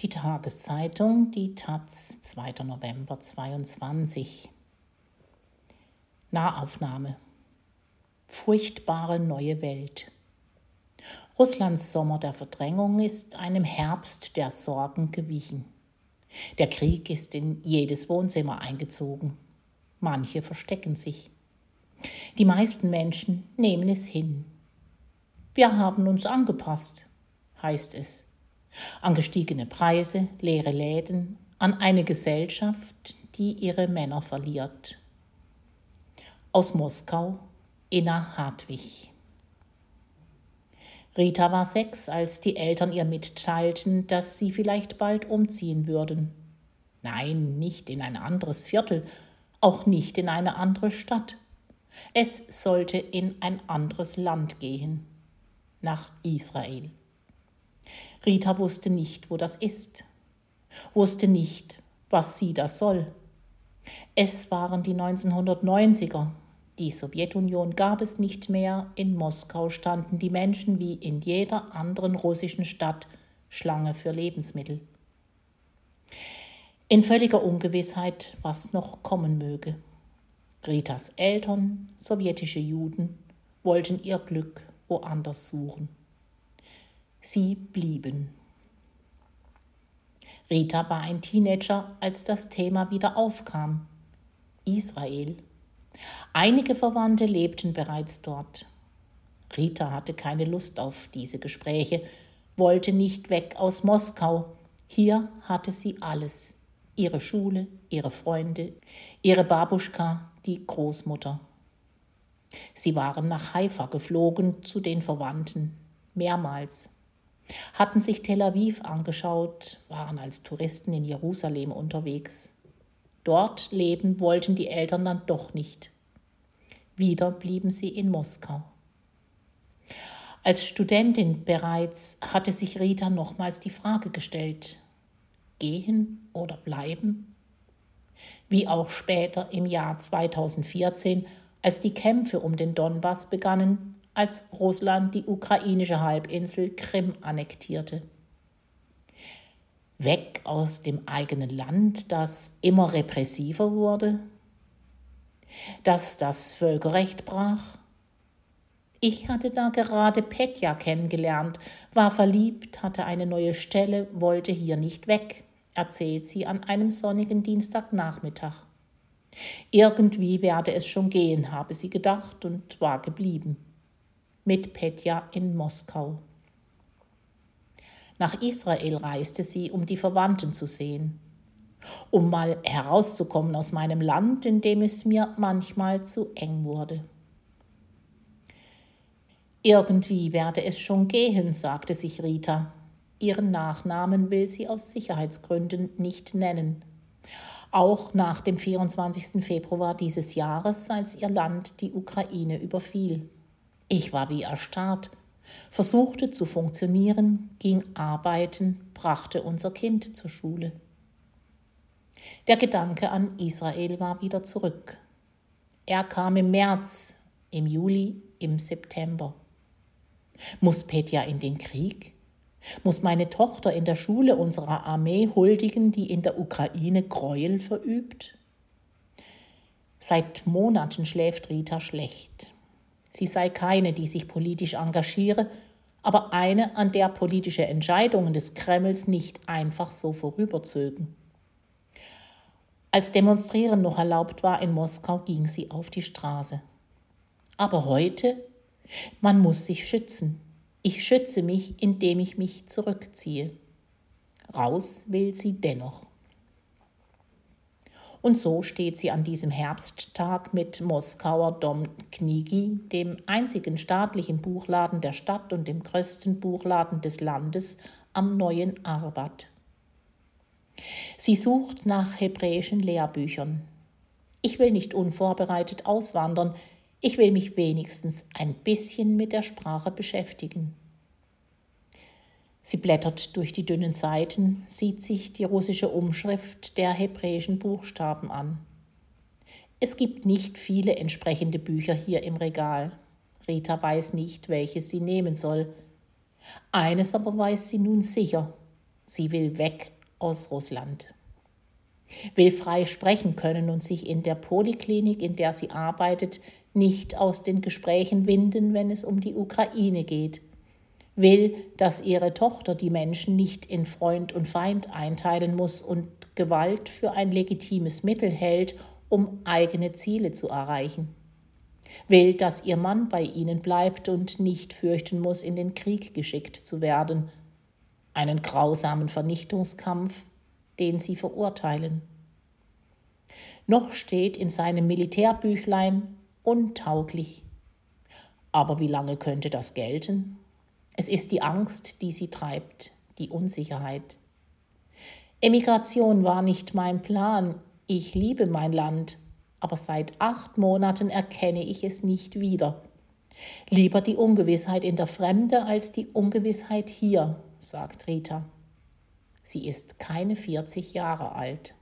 Die Tageszeitung, die Taz, 2. November 22. Nahaufnahme. Furchtbare neue Welt. Russlands Sommer der Verdrängung ist einem Herbst der Sorgen gewichen. Der Krieg ist in jedes Wohnzimmer eingezogen. Manche verstecken sich. Die meisten Menschen nehmen es hin. Wir haben uns angepasst, heißt es an gestiegene Preise, leere Läden, an eine Gesellschaft, die ihre Männer verliert. Aus Moskau, Inna Hartwig. Rita war sechs, als die Eltern ihr mitteilten, dass sie vielleicht bald umziehen würden. Nein, nicht in ein anderes Viertel, auch nicht in eine andere Stadt. Es sollte in ein anderes Land gehen, nach Israel. Rita wusste nicht, wo das ist, wusste nicht, was sie da soll. Es waren die 1990er. Die Sowjetunion gab es nicht mehr. In Moskau standen die Menschen wie in jeder anderen russischen Stadt Schlange für Lebensmittel. In völliger Ungewissheit, was noch kommen möge. Ritas Eltern, sowjetische Juden, wollten ihr Glück woanders suchen. Sie blieben. Rita war ein Teenager, als das Thema wieder aufkam. Israel. Einige Verwandte lebten bereits dort. Rita hatte keine Lust auf diese Gespräche, wollte nicht weg aus Moskau. Hier hatte sie alles. Ihre Schule, ihre Freunde, ihre Babuschka, die Großmutter. Sie waren nach Haifa geflogen zu den Verwandten, mehrmals hatten sich Tel Aviv angeschaut, waren als Touristen in Jerusalem unterwegs. Dort leben wollten die Eltern dann doch nicht. Wieder blieben sie in Moskau. Als Studentin bereits hatte sich Rita nochmals die Frage gestellt, gehen oder bleiben? Wie auch später im Jahr 2014, als die Kämpfe um den Donbass begannen, als Russland die ukrainische Halbinsel Krim annektierte. Weg aus dem eigenen Land, das immer repressiver wurde, das das Völkerrecht brach. Ich hatte da gerade Petja kennengelernt, war verliebt, hatte eine neue Stelle, wollte hier nicht weg, erzählt sie an einem sonnigen Dienstagnachmittag. Irgendwie werde es schon gehen, habe sie gedacht und war geblieben mit Petja in Moskau. Nach Israel reiste sie, um die Verwandten zu sehen, um mal herauszukommen aus meinem Land, in dem es mir manchmal zu eng wurde. Irgendwie werde es schon gehen, sagte sich Rita. Ihren Nachnamen will sie aus Sicherheitsgründen nicht nennen. Auch nach dem 24. Februar dieses Jahres, als ihr Land die Ukraine überfiel. Ich war wie erstarrt, versuchte zu funktionieren, ging arbeiten, brachte unser Kind zur Schule. Der Gedanke an Israel war wieder zurück. Er kam im März, im Juli, im September. Muss Petja in den Krieg? Muss meine Tochter in der Schule unserer Armee huldigen, die in der Ukraine Gräuel verübt? Seit Monaten schläft Rita schlecht. Sie sei keine, die sich politisch engagiere, aber eine, an der politische Entscheidungen des Kremls nicht einfach so vorüberzögen. Als Demonstrieren noch erlaubt war in Moskau, ging sie auf die Straße. Aber heute, man muss sich schützen. Ich schütze mich, indem ich mich zurückziehe. Raus will sie dennoch. Und so steht sie an diesem Herbsttag mit Moskauer Dom Knigi, dem einzigen staatlichen Buchladen der Stadt und dem größten Buchladen des Landes, am neuen Arbat. Sie sucht nach hebräischen Lehrbüchern. Ich will nicht unvorbereitet auswandern, ich will mich wenigstens ein bisschen mit der Sprache beschäftigen. Sie blättert durch die dünnen Seiten, sieht sich die russische Umschrift der hebräischen Buchstaben an. Es gibt nicht viele entsprechende Bücher hier im Regal. Rita weiß nicht, welches sie nehmen soll. Eines aber weiß sie nun sicher. Sie will weg aus Russland. Will frei sprechen können und sich in der Poliklinik, in der sie arbeitet, nicht aus den Gesprächen winden, wenn es um die Ukraine geht. Will, dass ihre Tochter die Menschen nicht in Freund und Feind einteilen muss und Gewalt für ein legitimes Mittel hält, um eigene Ziele zu erreichen. Will, dass ihr Mann bei ihnen bleibt und nicht fürchten muss, in den Krieg geschickt zu werden, einen grausamen Vernichtungskampf, den sie verurteilen. Noch steht in seinem Militärbüchlein untauglich. Aber wie lange könnte das gelten? Es ist die Angst, die sie treibt, die Unsicherheit. Emigration war nicht mein Plan. Ich liebe mein Land, aber seit acht Monaten erkenne ich es nicht wieder. Lieber die Ungewissheit in der Fremde als die Ungewissheit hier, sagt Rita. Sie ist keine 40 Jahre alt.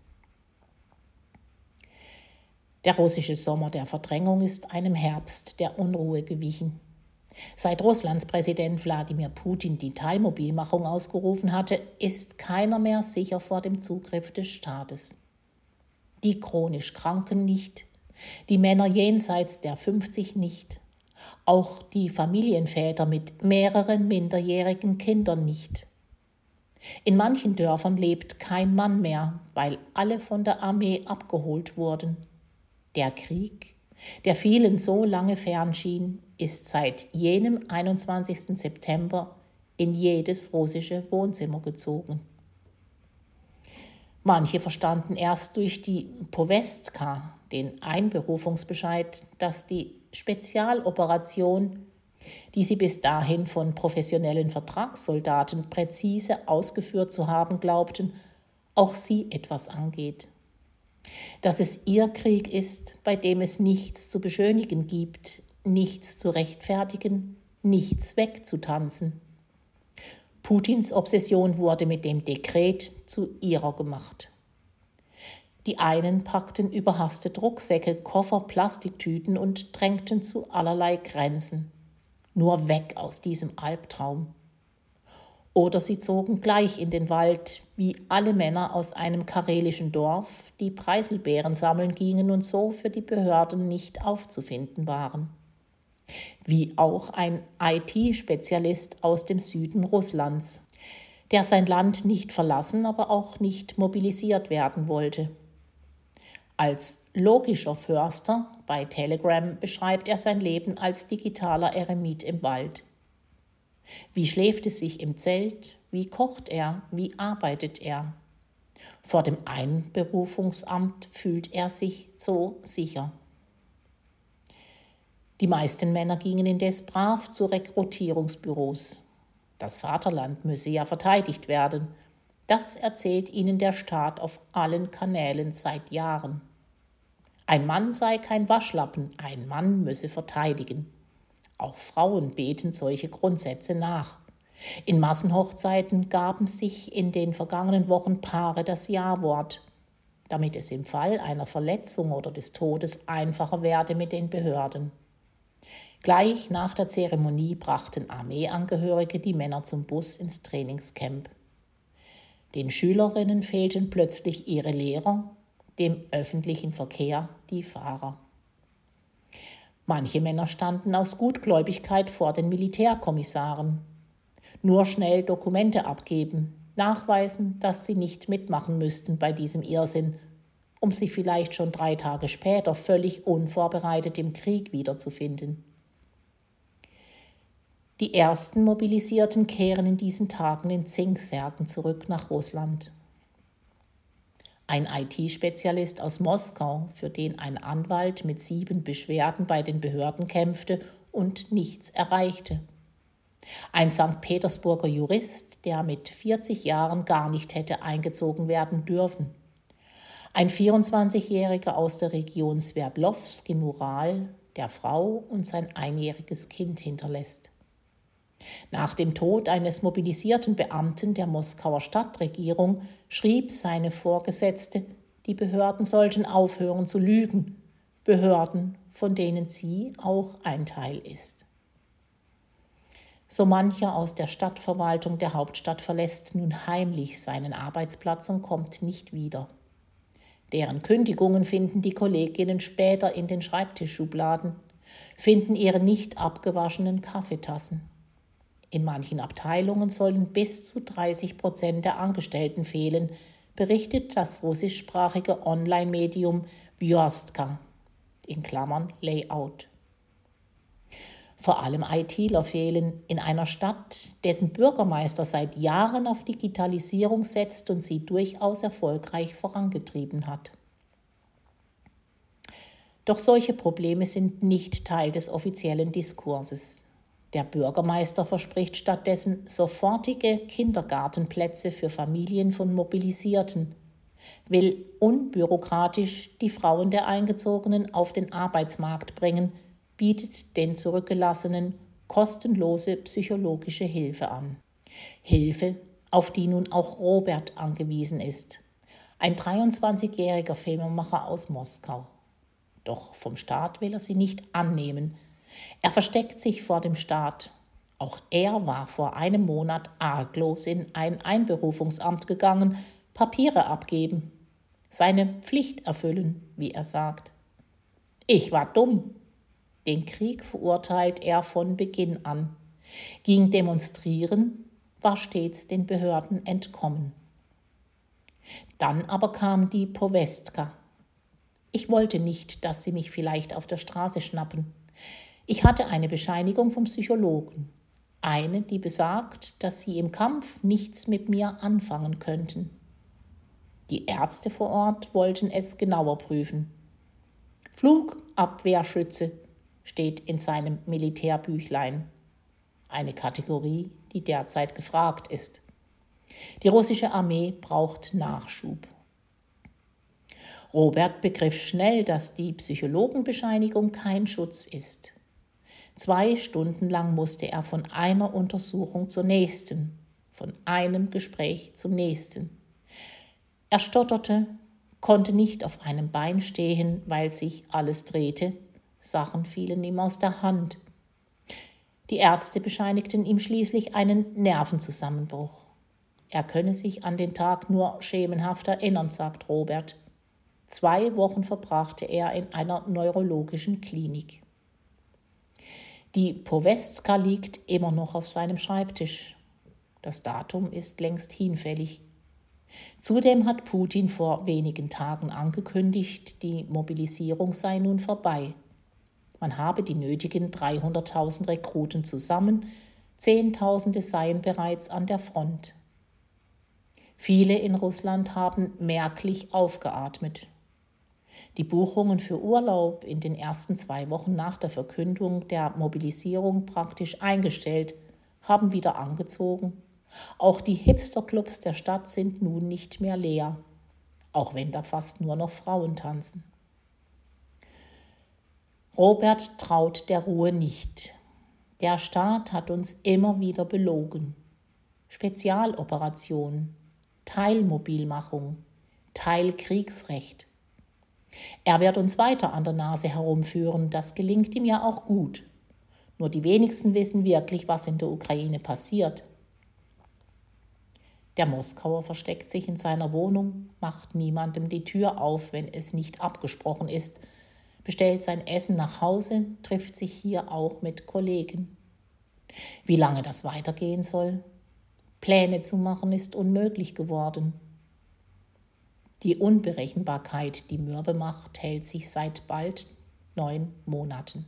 Der russische Sommer der Verdrängung ist einem Herbst der Unruhe gewichen. Seit Russlands Präsident Wladimir Putin die Teilmobilmachung ausgerufen hatte, ist keiner mehr sicher vor dem Zugriff des Staates. Die chronisch Kranken nicht, die Männer jenseits der 50 nicht, auch die Familienväter mit mehreren minderjährigen Kindern nicht. In manchen Dörfern lebt kein Mann mehr, weil alle von der Armee abgeholt wurden. Der Krieg, der vielen so lange fern schien, ist seit jenem 21. September in jedes russische Wohnzimmer gezogen. Manche verstanden erst durch die Powestka, den Einberufungsbescheid, dass die Spezialoperation, die sie bis dahin von professionellen Vertragssoldaten präzise ausgeführt zu haben glaubten, auch sie etwas angeht. Dass es ihr Krieg ist, bei dem es nichts zu beschönigen gibt, nichts zu rechtfertigen, nichts wegzutanzen. Putins Obsession wurde mit dem Dekret zu ihrer gemacht. Die einen packten überhastet Rucksäcke, Koffer, Plastiktüten und drängten zu allerlei Grenzen. Nur weg aus diesem Albtraum. Oder sie zogen gleich in den Wald, wie alle Männer aus einem karelischen Dorf, die Preiselbeeren sammeln gingen und so für die Behörden nicht aufzufinden waren wie auch ein IT-Spezialist aus dem Süden Russlands, der sein Land nicht verlassen, aber auch nicht mobilisiert werden wollte. Als logischer Förster bei Telegram beschreibt er sein Leben als digitaler Eremit im Wald. Wie schläft es sich im Zelt? Wie kocht er? Wie arbeitet er? Vor dem Einberufungsamt fühlt er sich so sicher. Die meisten Männer gingen indes brav zu Rekrutierungsbüros. Das Vaterland müsse ja verteidigt werden. Das erzählt ihnen der Staat auf allen Kanälen seit Jahren. Ein Mann sei kein Waschlappen, ein Mann müsse verteidigen. Auch Frauen beten solche Grundsätze nach. In Massenhochzeiten gaben sich in den vergangenen Wochen Paare das Ja-Wort, damit es im Fall einer Verletzung oder des Todes einfacher werde mit den Behörden. Gleich nach der Zeremonie brachten Armeeangehörige die Männer zum Bus ins Trainingscamp. Den Schülerinnen fehlten plötzlich ihre Lehrer, dem öffentlichen Verkehr die Fahrer. Manche Männer standen aus Gutgläubigkeit vor den Militärkommissaren. Nur schnell Dokumente abgeben, nachweisen, dass sie nicht mitmachen müssten bei diesem Irrsinn, um sich vielleicht schon drei Tage später völlig unvorbereitet im Krieg wiederzufinden. Die ersten Mobilisierten kehren in diesen Tagen in Zinksärgen zurück nach Russland. Ein IT-Spezialist aus Moskau, für den ein Anwalt mit sieben Beschwerden bei den Behörden kämpfte und nichts erreichte. Ein St. Petersburger Jurist, der mit 40 Jahren gar nicht hätte eingezogen werden dürfen. Ein 24-Jähriger aus der Region Sverdlovsk-Mural, der Frau und sein einjähriges Kind hinterlässt. Nach dem Tod eines mobilisierten Beamten der Moskauer Stadtregierung schrieb seine Vorgesetzte, die Behörden sollten aufhören zu lügen, Behörden, von denen sie auch ein Teil ist. So mancher aus der Stadtverwaltung der Hauptstadt verlässt nun heimlich seinen Arbeitsplatz und kommt nicht wieder. Deren Kündigungen finden die Kolleginnen später in den Schreibtischschubladen, finden ihre nicht abgewaschenen Kaffeetassen. In manchen Abteilungen sollen bis zu 30 Prozent der Angestellten fehlen, berichtet das russischsprachige Online-Medium Vjorstka in Klammern Layout. Vor allem ITler fehlen in einer Stadt, dessen Bürgermeister seit Jahren auf Digitalisierung setzt und sie durchaus erfolgreich vorangetrieben hat. Doch solche Probleme sind nicht Teil des offiziellen Diskurses. Der Bürgermeister verspricht stattdessen sofortige Kindergartenplätze für Familien von Mobilisierten, will unbürokratisch die Frauen der Eingezogenen auf den Arbeitsmarkt bringen, bietet den Zurückgelassenen kostenlose psychologische Hilfe an. Hilfe, auf die nun auch Robert angewiesen ist, ein 23-jähriger Filmemacher aus Moskau. Doch vom Staat will er sie nicht annehmen. Er versteckt sich vor dem Staat. Auch er war vor einem Monat arglos in ein Einberufungsamt gegangen, Papiere abgeben, seine Pflicht erfüllen, wie er sagt. Ich war dumm. Den Krieg verurteilt er von Beginn an, ging demonstrieren, war stets den Behörden entkommen. Dann aber kam die Powestka. Ich wollte nicht, dass sie mich vielleicht auf der Straße schnappen. Ich hatte eine Bescheinigung vom Psychologen, eine, die besagt, dass sie im Kampf nichts mit mir anfangen könnten. Die Ärzte vor Ort wollten es genauer prüfen. Flugabwehrschütze steht in seinem Militärbüchlein. Eine Kategorie, die derzeit gefragt ist. Die russische Armee braucht Nachschub. Robert begriff schnell, dass die Psychologenbescheinigung kein Schutz ist. Zwei Stunden lang musste er von einer Untersuchung zur nächsten, von einem Gespräch zum nächsten. Er stotterte, konnte nicht auf einem Bein stehen, weil sich alles drehte, Sachen fielen ihm aus der Hand. Die Ärzte bescheinigten ihm schließlich einen Nervenzusammenbruch. Er könne sich an den Tag nur schemenhaft erinnern, sagt Robert. Zwei Wochen verbrachte er in einer neurologischen Klinik. Die Powestka liegt immer noch auf seinem Schreibtisch. Das Datum ist längst hinfällig. Zudem hat Putin vor wenigen Tagen angekündigt, die Mobilisierung sei nun vorbei. Man habe die nötigen 300.000 Rekruten zusammen, Zehntausende seien bereits an der Front. Viele in Russland haben merklich aufgeatmet. Die Buchungen für Urlaub in den ersten zwei Wochen nach der Verkündung der Mobilisierung praktisch eingestellt, haben wieder angezogen auch die Hipsterclubs der Stadt sind nun nicht mehr leer, auch wenn da fast nur noch Frauen tanzen. Robert traut der Ruhe nicht. Der Staat hat uns immer wieder belogen. Spezialoperation, Teilmobilmachung, Teilkriegsrecht. Er wird uns weiter an der Nase herumführen, das gelingt ihm ja auch gut. Nur die wenigsten wissen wirklich, was in der Ukraine passiert. Der Moskauer versteckt sich in seiner Wohnung, macht niemandem die Tür auf, wenn es nicht abgesprochen ist, bestellt sein Essen nach Hause, trifft sich hier auch mit Kollegen. Wie lange das weitergehen soll? Pläne zu machen ist unmöglich geworden. Die Unberechenbarkeit, die mürbe macht, hält sich seit bald neun Monaten.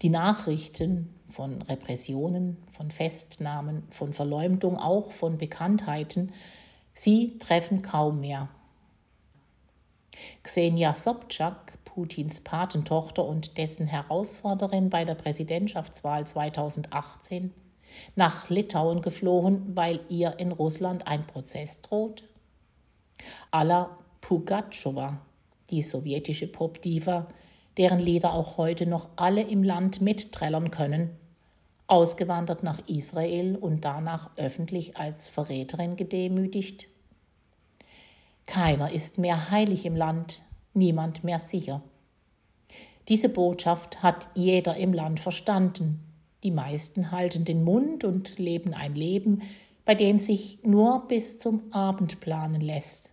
Die Nachrichten von Repressionen, von Festnahmen, von Verleumdung, auch von Bekanntheiten, sie treffen kaum mehr. Xenia Sobczak, Putins Patentochter und dessen Herausforderin bei der Präsidentschaftswahl 2018, nach Litauen geflohen, weil ihr in Russland ein Prozess droht? Alla Pugatschowa, die sowjetische Popdiva, deren Lieder auch heute noch alle im Land mitträllern können, ausgewandert nach Israel und danach öffentlich als Verräterin gedemütigt? Keiner ist mehr heilig im Land, niemand mehr sicher. Diese Botschaft hat jeder im Land verstanden. Die meisten halten den Mund und leben ein Leben, bei dem sich nur bis zum Abend planen lässt,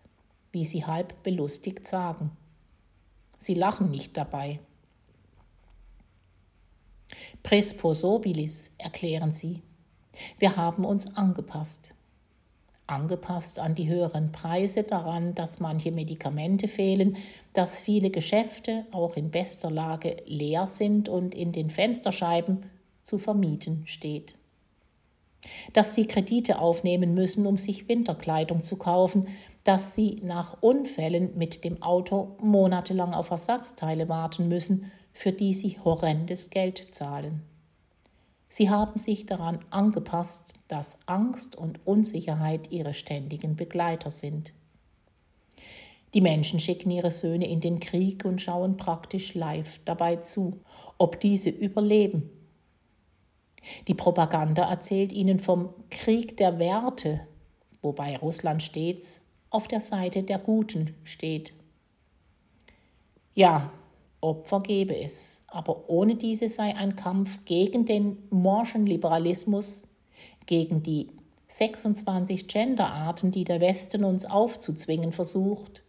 wie sie halb belustigt sagen. Sie lachen nicht dabei. Presposobilis, erklären sie. Wir haben uns angepasst. Angepasst an die höheren Preise, daran, dass manche Medikamente fehlen, dass viele Geschäfte auch in bester Lage leer sind und in den Fensterscheiben zu vermieten steht. Dass sie Kredite aufnehmen müssen, um sich Winterkleidung zu kaufen, dass sie nach Unfällen mit dem Auto monatelang auf Ersatzteile warten müssen, für die sie horrendes Geld zahlen. Sie haben sich daran angepasst, dass Angst und Unsicherheit ihre ständigen Begleiter sind. Die Menschen schicken ihre Söhne in den Krieg und schauen praktisch live dabei zu, ob diese überleben. Die Propaganda erzählt ihnen vom Krieg der Werte, wobei Russland stets auf der Seite der Guten steht. Ja, Opfer gebe es, aber ohne diese sei ein Kampf gegen den morschen Liberalismus, gegen die 26 Genderarten, die der Westen uns aufzuzwingen versucht,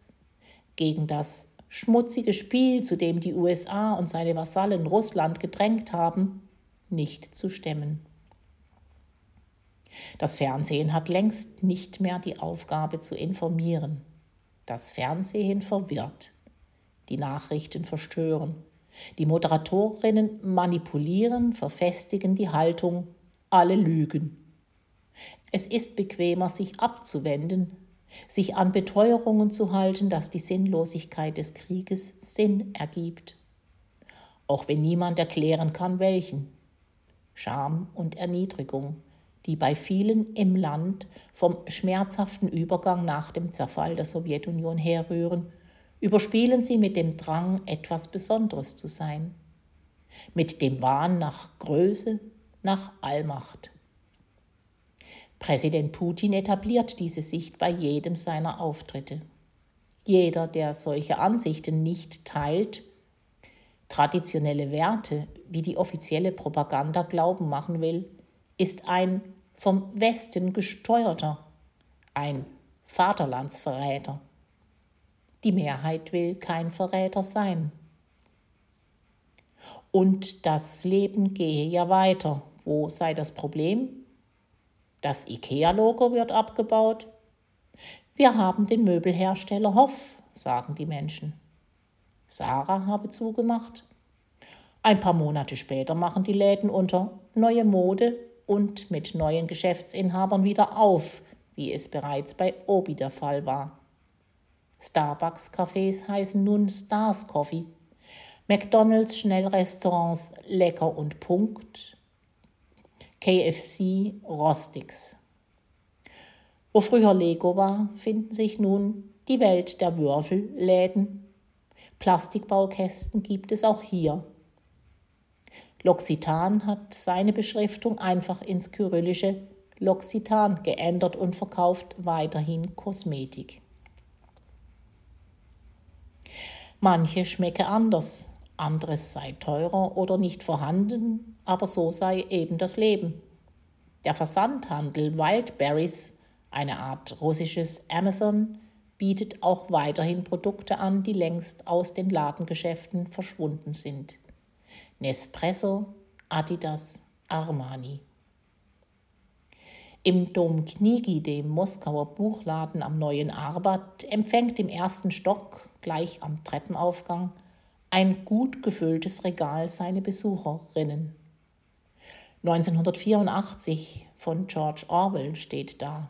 gegen das schmutzige Spiel, zu dem die USA und seine Vasallen Russland gedrängt haben, nicht zu stemmen. Das Fernsehen hat längst nicht mehr die Aufgabe zu informieren. Das Fernsehen verwirrt, die Nachrichten verstören, die Moderatorinnen manipulieren, verfestigen die Haltung, alle lügen. Es ist bequemer, sich abzuwenden, sich an Beteuerungen zu halten, dass die Sinnlosigkeit des Krieges Sinn ergibt, auch wenn niemand erklären kann, welchen. Scham und Erniedrigung, die bei vielen im Land vom schmerzhaften Übergang nach dem Zerfall der Sowjetunion herrühren, überspielen sie mit dem Drang, etwas Besonderes zu sein, mit dem Wahn nach Größe, nach Allmacht. Präsident Putin etabliert diese Sicht bei jedem seiner Auftritte. Jeder, der solche Ansichten nicht teilt, traditionelle Werte, wie die offizielle Propaganda glauben machen will, ist ein vom Westen gesteuerter, ein Vaterlandsverräter. Die Mehrheit will kein Verräter sein. Und das Leben gehe ja weiter. Wo sei das Problem? Das IKEA-Logo wird abgebaut. Wir haben den Möbelhersteller Hoff, sagen die Menschen. Sarah habe zugemacht. Ein paar Monate später machen die Läden unter neue Mode und mit neuen Geschäftsinhabern wieder auf, wie es bereits bei Obi der Fall war. Starbucks-Cafés heißen nun Stars Coffee, McDonalds Schnellrestaurants Lecker und Punkt, KFC Rostix. Wo früher Lego war, finden sich nun die Welt der Würfelläden Plastikbaukästen gibt es auch hier. L'Occitan hat seine Beschriftung einfach ins kyrillische L'Occitan geändert und verkauft weiterhin Kosmetik. Manche schmecke anders, anderes sei teurer oder nicht vorhanden, aber so sei eben das Leben. Der Versandhandel Wildberries, eine Art russisches Amazon, bietet auch weiterhin Produkte an, die längst aus den Ladengeschäften verschwunden sind. Nespresso, Adidas, Armani. Im Dom Knigi, dem Moskauer Buchladen am Neuen Arbat, empfängt im ersten Stock, gleich am Treppenaufgang, ein gut gefülltes Regal seine Besucherinnen. 1984 von George Orwell steht da.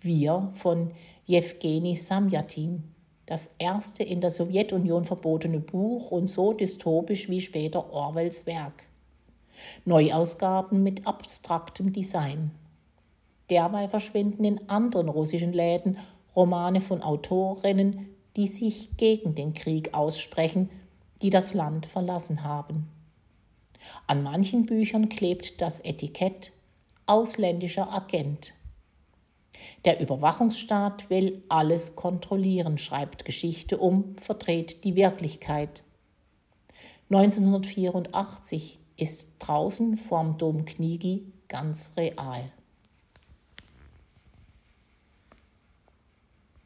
Wir von Jewgeni Samjatin, das erste in der Sowjetunion verbotene Buch und so dystopisch wie später Orwells Werk. Neuausgaben mit abstraktem Design. Derweil verschwinden in anderen russischen Läden Romane von Autorinnen, die sich gegen den Krieg aussprechen, die das Land verlassen haben. An manchen Büchern klebt das Etikett ausländischer Agent. Der Überwachungsstaat will alles kontrollieren, schreibt Geschichte um, verdreht die Wirklichkeit. 1984 ist draußen vorm Dom Knigi ganz real.